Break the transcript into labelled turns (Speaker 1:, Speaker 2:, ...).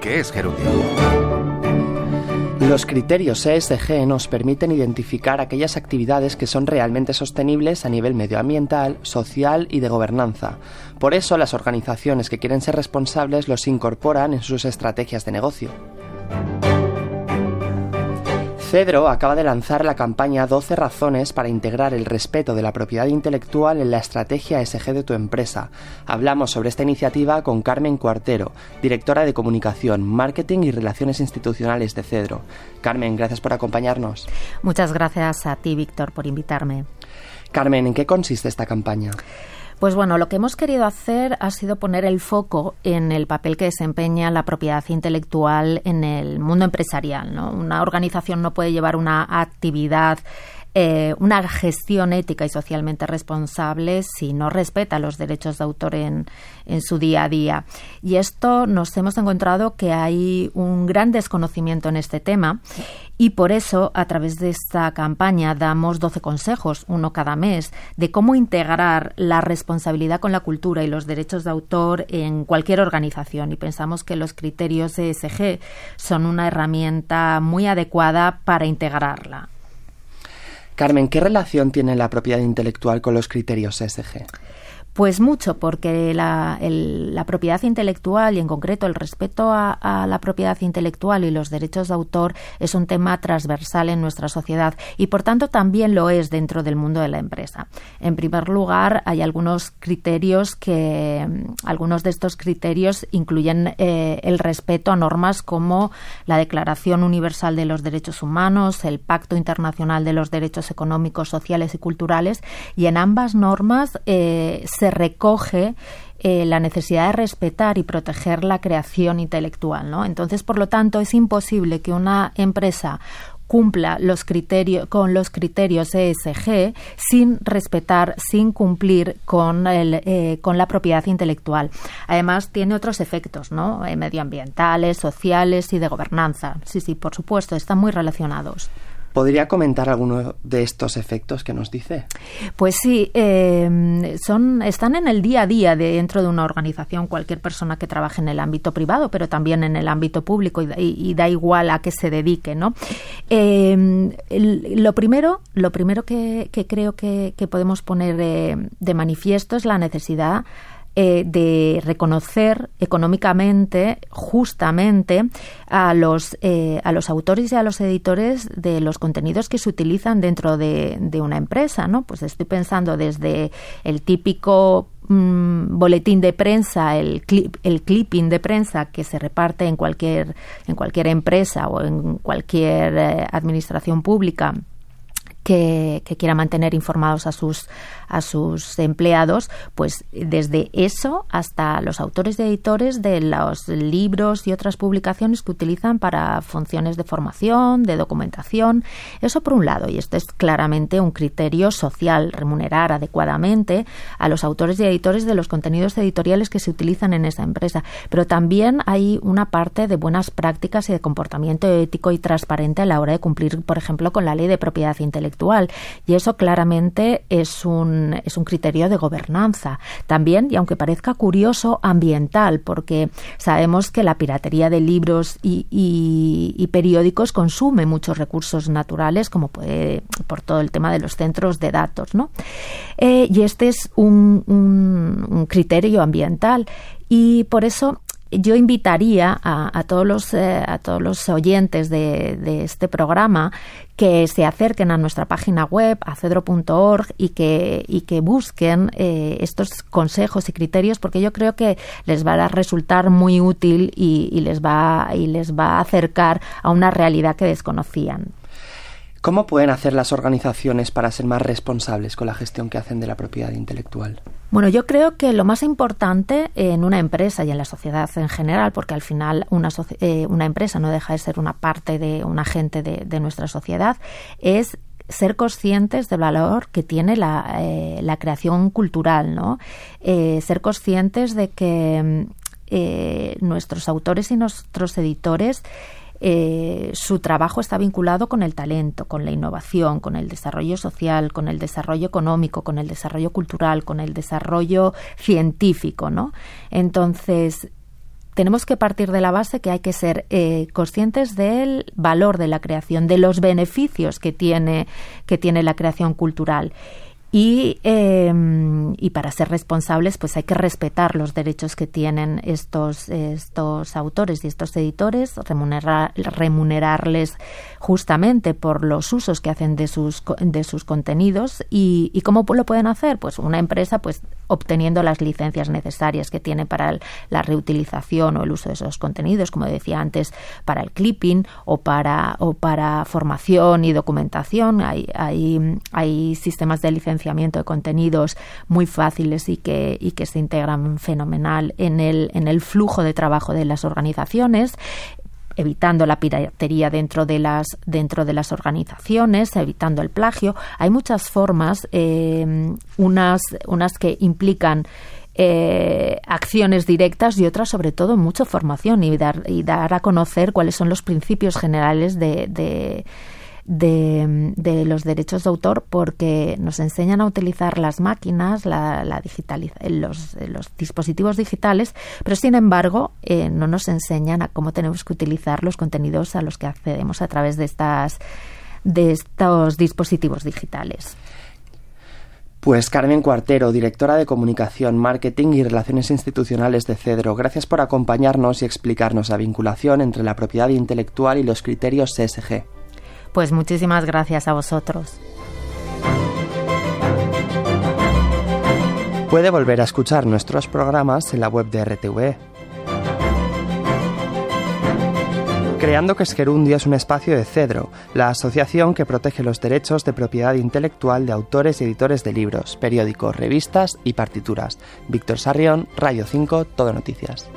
Speaker 1: ¿qué es gerundio?
Speaker 2: Los criterios ESG nos permiten identificar aquellas actividades que son realmente sostenibles a nivel medioambiental, social y de gobernanza. Por eso las organizaciones que quieren ser responsables los incorporan en sus estrategias de negocio. Cedro acaba de lanzar la campaña 12 razones para integrar el respeto de la propiedad intelectual en la estrategia ESG de tu empresa. Hablamos sobre esta iniciativa con Carmen Cuartero, directora de Comunicación, Marketing y Relaciones Institucionales de Cedro. Carmen, gracias por acompañarnos.
Speaker 3: Muchas gracias a ti, Víctor, por invitarme.
Speaker 2: Carmen, ¿en qué consiste esta campaña?
Speaker 3: Pues bueno, lo que hemos querido hacer ha sido poner el foco en el papel que desempeña la propiedad intelectual en el mundo empresarial. Una organización no puede llevar una actividad eh, una gestión ética y socialmente responsable si no respeta los derechos de autor en, en su día a día. Y esto nos hemos encontrado que hay un gran desconocimiento en este tema y por eso, a través de esta campaña, damos 12 consejos, uno cada mes, de cómo integrar la responsabilidad con la cultura y los derechos de autor en cualquier organización. Y pensamos que los criterios ESG son una herramienta muy adecuada para integrarla.
Speaker 2: Carmen, ¿qué relación tiene la propiedad intelectual con los criterios ESG?
Speaker 3: Pues mucho, porque la, propiedad intelectual y en concreto el respeto a, la propiedad intelectual y los derechos de autor es un tema transversal en nuestra sociedad y por tanto también lo es dentro del mundo de la empresa. En primer lugar, hay algunos criterios que, algunos de estos criterios incluyen eh, el respeto a normas como la Declaración Universal de los Derechos Humanos, el Pacto Internacional de los Derechos Económicos, Sociales y Culturales y en ambas normas eh, se recoge eh, la necesidad de respetar y proteger la creación intelectual, ¿no? Entonces, por lo tanto, es imposible que una empresa cumpla los criterios con los criterios ESG sin respetar, sin cumplir con el, eh, con la propiedad intelectual. Además tiene otros efectos, ¿no? Eh, medioambientales, sociales y de gobernanza. Sí, sí, por supuesto, están muy relacionados.
Speaker 2: ¿Podría comentar alguno de estos efectos que nos dice?
Speaker 3: Pues sí, eh, son, están en el día a día dentro de una organización, cualquier persona que trabaje en el ámbito privado, pero también en el ámbito público y, da igual a qué se dedique, ¿no? Eh, lo primero, lo primero que, creo que, podemos poner de manifiesto es la necesidad eh, de reconocer económicamente justamente a los, eh, a los autores y a los editores de los contenidos que se utilizan dentro de, una empresa, ¿no? Pues estoy pensando desde el típico mm, boletín de prensa, el, clip, el clipping de prensa que se reparte en cualquier, en cualquier empresa o en cualquier eh, administración pública que, quiera mantener informados a sus, a sus empleados, pues desde eso hasta los autores y editores de los libros y otras publicaciones que utilizan para funciones de formación, de documentación. Eso por un lado, y esto es claramente un criterio social, remunerar adecuadamente a los autores y editores de los contenidos editoriales que se utilizan en esa empresa. Pero también hay una parte de buenas prácticas y de comportamiento ético y transparente a la hora de cumplir, por ejemplo, con la ley de propiedad intelectual y eso claramente es un, es un criterio de gobernanza. También, y aunque parezca curioso, ambiental, porque sabemos que la piratería de libros y, periódicos consume muchos recursos naturales, como puede por todo el tema de los centros de datos. ¿no? Eh, y este es un, un criterio ambiental. Y por eso yo invitaría a, todos los eh, a todos los oyentes de, este programa que se acerquen a nuestra página web acedro.org y que y que busquen eh, estos consejos y criterios porque yo creo que les va a resultar muy útil y les va y les va a acercar a una realidad que desconocían.
Speaker 2: ¿Cómo pueden hacer las organizaciones para ser más responsables con la gestión que hacen de la propiedad intelectual?
Speaker 3: Bueno, yo creo que lo más importante en una empresa y en la sociedad en general, porque al final una, eh, empresa no deja de ser una parte de un agente de, nuestra sociedad, es ser conscientes del valor que tiene la, eh, creación cultural, ¿no? Eh, ser conscientes de que nuestros autores y nuestros editores eh, su trabajo está vinculado con el talento, con la innovación, con el desarrollo social, con el desarrollo económico, con el desarrollo cultural, con el desarrollo científico, ¿no? Entonces, tenemos que partir de la base que hay que ser eh, conscientes del valor de la creación, de los beneficios que tiene, que tiene la creación cultural y, em, y, para ser responsables, pues hay que respetar los derechos que tienen estos, estos autores y estos editores, remunerar, remunerarles justamente por los usos que hacen de sus, de sus contenidos. ¿Y, y cómo lo pueden hacer? Pues una empresa, pues obteniendo las licencias necesarias que tiene para la reutilización o el uso de esos contenidos, como decía antes, para el clipping o para, o para formación y documentación. Hay, hay, hay sistemas de licenciamiento de contenidos muy fáciles y que, y que se integran fenomenal en el, en el flujo de trabajo de las organizaciones evitando la piratería dentro de las dentro de las organizaciones, evitando el plagio. Hay muchas formas, eh, unas unas que implican eh, acciones directas y otras sobre todo mucha formación y dar y dar a conocer cuáles son los principios generales de de, los derechos de autor porque nos enseñan a utilizar las máquinas, la, la los, los, dispositivos digitales, pero sin embargo eh, no nos enseñan a cómo tenemos que utilizar los contenidos a los que accedemos a través de estas de estos dispositivos digitales.
Speaker 2: Pues Carmen Cuartero, directora de Comunicación, Marketing y Relaciones Institucionales de Cedro, gracias por acompañarnos y explicarnos la vinculación entre la propiedad intelectual y los criterios CSG.
Speaker 3: Pues muchísimas gracias a vosotros.
Speaker 2: Puede volver a escuchar nuestros programas en la web de RTV. Creando que Esquerundio es un espacio de Cedro, la asociación que protege los derechos de propiedad intelectual de autores y editores de libros, periódicos, revistas y partituras. Víctor Sarrión, Radio 5, Todo Noticias.